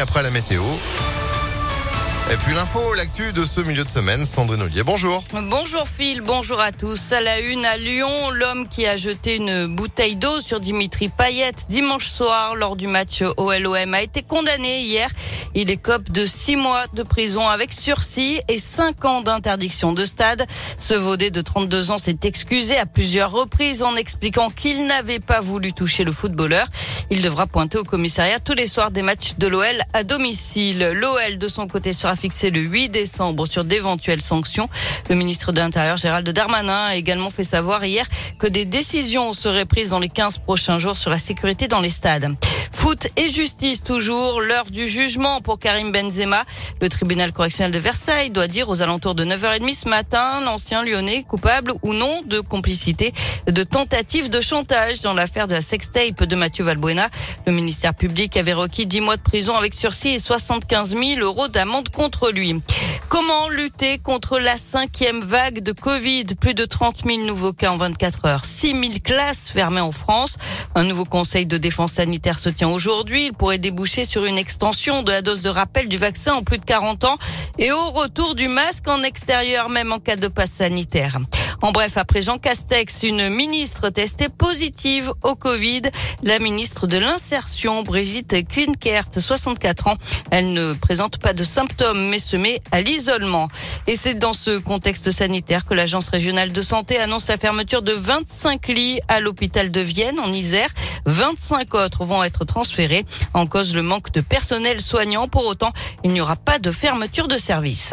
après la météo. Et puis l'info, l'actu de ce milieu de semaine, Sandrine Ollier. Bonjour. Bonjour Phil, bonjour à tous. À la une à Lyon, l'homme qui a jeté une bouteille d'eau sur Dimitri Payet dimanche soir lors du match OLOM a été condamné hier. Il écope de six mois de prison avec sursis et cinq ans d'interdiction de stade. Ce vaudé de 32 ans s'est excusé à plusieurs reprises en expliquant qu'il n'avait pas voulu toucher le footballeur. Il devra pointer au commissariat tous les soirs des matchs de l'OL à domicile. L'OL de son côté sera fixé le 8 décembre sur d'éventuelles sanctions. Le ministre de l'Intérieur Gérald Darmanin a également fait savoir hier que des décisions seraient prises dans les 15 prochains jours sur la sécurité dans les stades. Foot et justice toujours, l'heure du jugement pour Karim Benzema. Le tribunal correctionnel de Versailles doit dire aux alentours de 9h30 ce matin l'ancien lyonnais coupable ou non de complicité de tentative de chantage dans l'affaire de la sextape de Mathieu Valbuena. Le ministère public avait requis 10 mois de prison avec sursis et 75 000 euros d'amende contre lui. Comment lutter contre la cinquième vague de Covid? Plus de 30 000 nouveaux cas en 24 heures, 6 000 classes fermées en France. Un nouveau conseil de défense sanitaire se tient aujourd'hui. Il pourrait déboucher sur une extension de la dose de rappel du vaccin en plus de 40 ans et au retour du masque en extérieur, même en cas de passe sanitaire. En bref, après Jean Castex, une ministre testée positive au Covid, la ministre de l'Insertion, Brigitte Klinkert, 64 ans. Elle ne présente pas de symptômes, mais se met à l'isolement. Et c'est dans ce contexte sanitaire que l'Agence régionale de santé annonce la fermeture de 25 lits à l'hôpital de Vienne, en Isère. 25 autres vont être transférés en cause le manque de personnel soignant. Pour autant, il n'y aura pas de fermeture de service.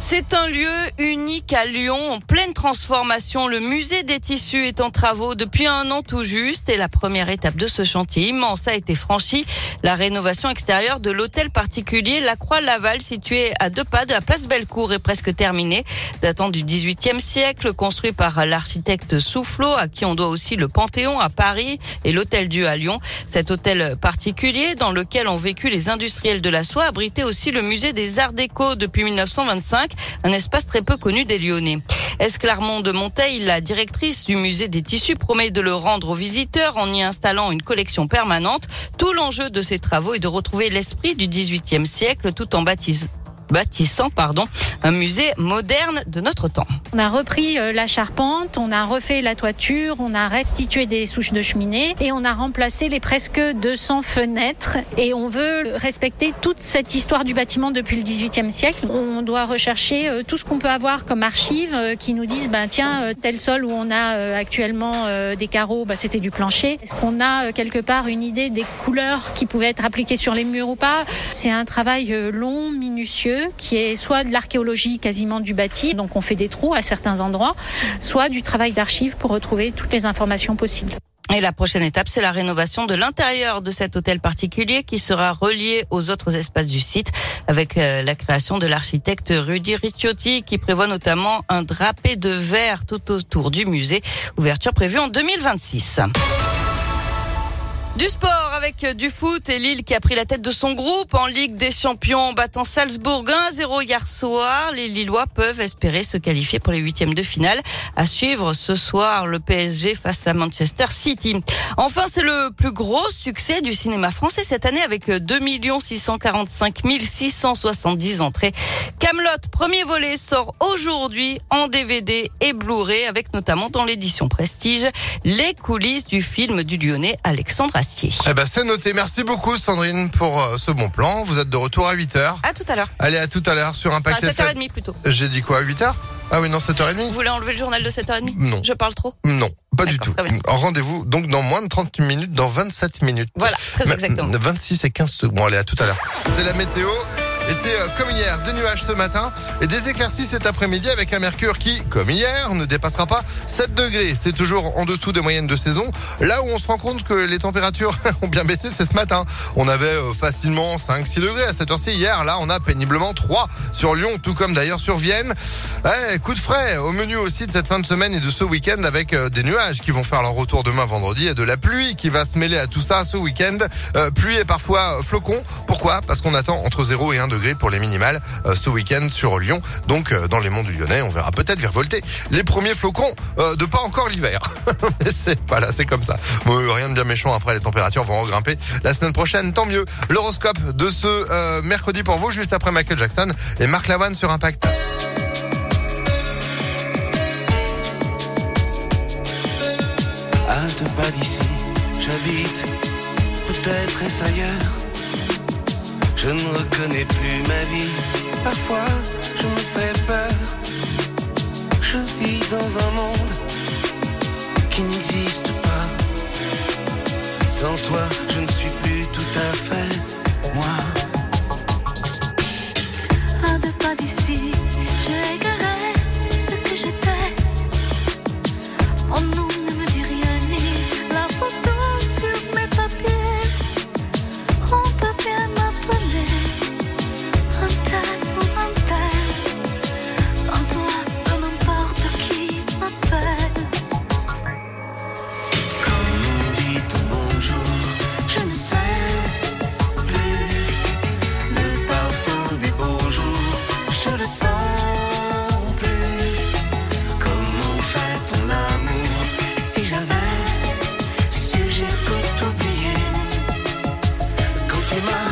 C'est un lieu unique à Lyon, en pleine transformation. Le musée des tissus est en travaux depuis un an tout juste et la première étape de ce chantier immense a été franchie. La rénovation extérieure de l'hôtel particulier La Croix-Laval, situé à deux pas de la place Bellecour, est presque terminée. Datant du XVIIIe siècle, construit par l'architecte Soufflot, à qui on doit aussi le Panthéon à Paris et l'hôtel Dieu à Lyon. Cet hôtel particulier, dans lequel ont vécu les industriels de la soie, abritait aussi le musée des Arts Déco depuis 1925 un espace très peu connu des Lyonnais. Esclarmont de Monteil, la directrice du musée des tissus, promet de le rendre aux visiteurs en y installant une collection permanente. Tout l'enjeu de ces travaux est de retrouver l'esprit du XVIIIe siècle tout en baptisant bâtissant pardon, un musée moderne de notre temps. On a repris euh, la charpente, on a refait la toiture, on a restitué des souches de cheminée et on a remplacé les presque 200 fenêtres et on veut respecter toute cette histoire du bâtiment depuis le 18e siècle. On doit rechercher euh, tout ce qu'on peut avoir comme archives euh, qui nous disent ben tiens tel sol où on a actuellement des carreaux, ben, c'était du plancher. Est-ce qu'on a quelque part une idée des couleurs qui pouvaient être appliquées sur les murs ou pas? C'est un travail long, minutieux qui est soit de l'archéologie quasiment du bâti, donc on fait des trous à certains endroits, soit du travail d'archives pour retrouver toutes les informations possibles. Et la prochaine étape, c'est la rénovation de l'intérieur de cet hôtel particulier qui sera relié aux autres espaces du site avec euh, la création de l'architecte Rudy Ricciotti qui prévoit notamment un drapé de verre tout autour du musée. Ouverture prévue en 2026. Du sport avec euh, du foot et Lille qui a pris la tête de son groupe en Ligue des Champions en battant Salzbourg 1-0 hier soir. Les Lillois peuvent espérer se qualifier pour les huitièmes de finale. À suivre ce soir le PSG face à Manchester City. Enfin, c'est le plus gros succès du cinéma français cette année avec 2 645 670 entrées. Camelot, premier volet, sort aujourd'hui en DVD et Blu-ray avec notamment dans l'édition Prestige les coulisses du film du Lyonnais Alexandre eh ben, c'est noté. Merci beaucoup, Sandrine, pour euh, ce bon plan. Vous êtes de retour à 8h. À tout à l'heure. Allez, à tout à l'heure sur Impact à 7h30 plutôt. J'ai dit quoi, à 8h ah oui, non, 7h30 Vous voulez enlever le journal de 7h30 Non. Je parle trop Non, pas du tout. Rendez-vous donc dans moins de 30 minutes, dans 27 minutes. Voilà, très exactement. 26 et 15 secondes. Bon, allez, à tout à l'heure. C'est la météo. Et c'est euh, comme hier, des nuages ce matin et des éclaircies cet après-midi avec un mercure qui, comme hier, ne dépassera pas 7 degrés. C'est toujours en dessous des moyennes de saison. Là où on se rend compte que les températures ont bien baissé, c'est ce matin. On avait euh, facilement 5-6 degrés à cette heure-ci. Hier, là, on a péniblement 3 sur Lyon, tout comme d'ailleurs sur Vienne. Ouais, coup de frais au menu aussi de cette fin de semaine et de ce week-end avec euh, des nuages qui vont faire leur retour demain vendredi et de la pluie qui va se mêler à tout ça ce week-end. pluie et parfois flocons. Pourquoi? Parce qu'on attend entre 0 et 1 degré pour les minimales ce week-end sur Lyon. Donc dans les monts du Lyonnais, on verra peut-être virevolter les premiers flocons de pas encore l'hiver. C'est voilà, c'est comme ça. rien de bien méchant après les températures vont regrimper la semaine prochaine, tant mieux. L'horoscope de ce mercredi pour vous juste après Michael Jackson et Marc Lavoine sur Impact. Pas d'ici, j'habite, peut-être ailleurs. Je ne reconnais plus ma vie, parfois je me fais peur. Je vis dans un monde qui n'existe pas. Sans toi, je ne suis plus tout à fait Fatima